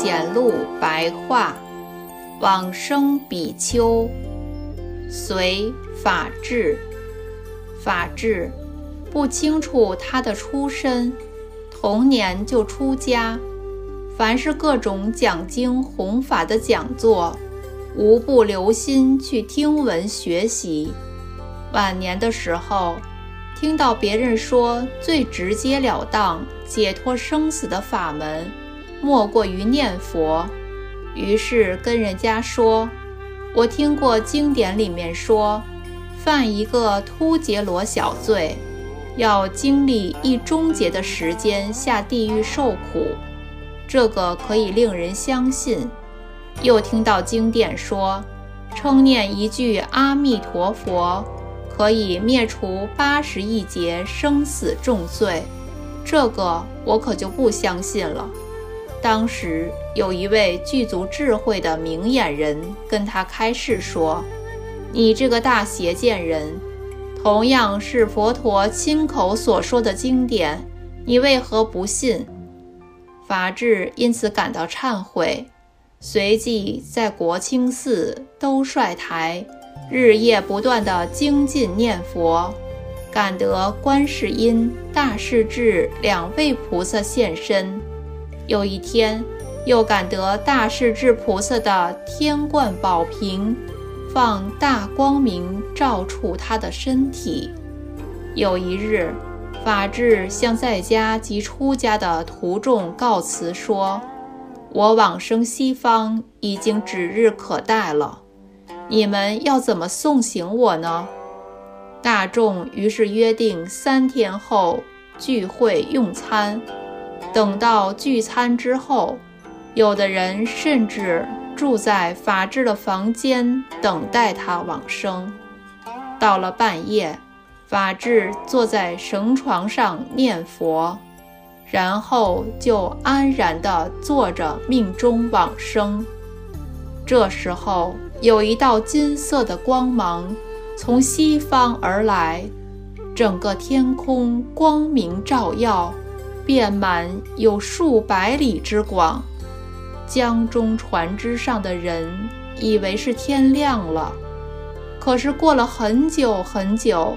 显露白话，往生比丘，随法治。法治不清楚他的出身，童年就出家。凡是各种讲经弘法的讲座，无不留心去听闻学习。晚年的时候，听到别人说最直截了当解脱生死的法门，莫过于念佛。于是跟人家说：“我听过经典里面说，犯一个突厥罗小罪，要经历一终节的时间下地狱受苦。”这个可以令人相信。又听到经典说，称念一句阿弥陀佛，可以灭除八十亿劫生死重罪。这个我可就不相信了。当时有一位具足智慧的明眼人跟他开示说：“你这个大邪见人，同样是佛陀亲口所说的经典，你为何不信？”法治因此感到忏悔，随即在国清寺兜率台，日夜不断地精进念佛，感得观世音、大势至两位菩萨现身。有一天，又感得大势至菩萨的天冠宝瓶放大光明照触他的身体。有一日。法治向在家及出家的徒众告辞说：“我往生西方已经指日可待了，你们要怎么送行我呢？”大众于是约定三天后聚会用餐。等到聚餐之后，有的人甚至住在法治的房间等待他往生。到了半夜。法治坐在绳床上念佛，然后就安然地坐着命中往生。这时候，有一道金色的光芒从西方而来，整个天空光明照耀，遍满有数百里之广。江中船只上的人以为是天亮了，可是过了很久很久。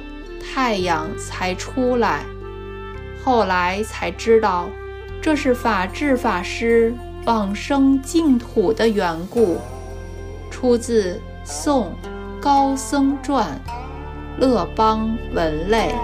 太阳才出来，后来才知道，这是法治法师往生净土的缘故。出自《宋高僧传》，乐邦文类。